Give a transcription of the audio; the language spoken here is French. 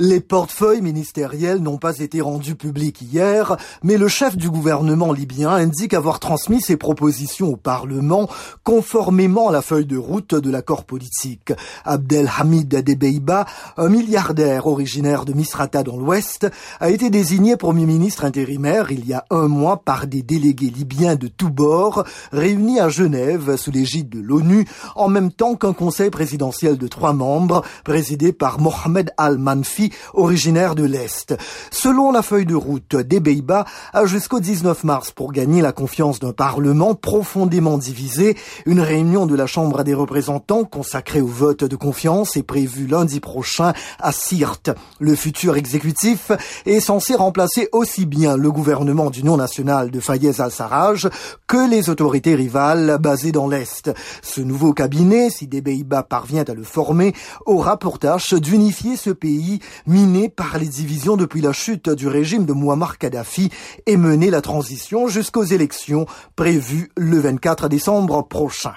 Les portefeuilles ministériels n'ont pas été rendus publics hier, mais le chef du gouvernement libyen indique avoir transmis ses propositions au Parlement conformément à la feuille de route de l'accord politique. Abdelhamid Debeiba, un milliardaire originaire de Misrata dans l'Ouest, a été désigné Premier ministre intérimaire il y a un mois par des délégués libyens de tous bords réunis à Genève sous l'égide de l'ONU en même temps qu'un conseil présidentiel de trois membres présidé par Mohamed Al-Manfi originaire de l'Est. Selon la feuille de route, Debeiba a jusqu'au 19 mars pour gagner la confiance d'un Parlement profondément divisé. Une réunion de la Chambre des représentants consacrée au vote de confiance est prévue lundi prochain à Sirte. Le futur exécutif est censé remplacer aussi bien le gouvernement d'union nationale de Fayez al-Sarraj que les autorités rivales basées dans l'Est. Ce nouveau cabinet, si Debeiba parvient à le former, aura pour tâche d'unifier ce pays miné par les divisions depuis la chute du régime de Muammar Kadhafi et mener la transition jusqu'aux élections prévues le 24 décembre prochain.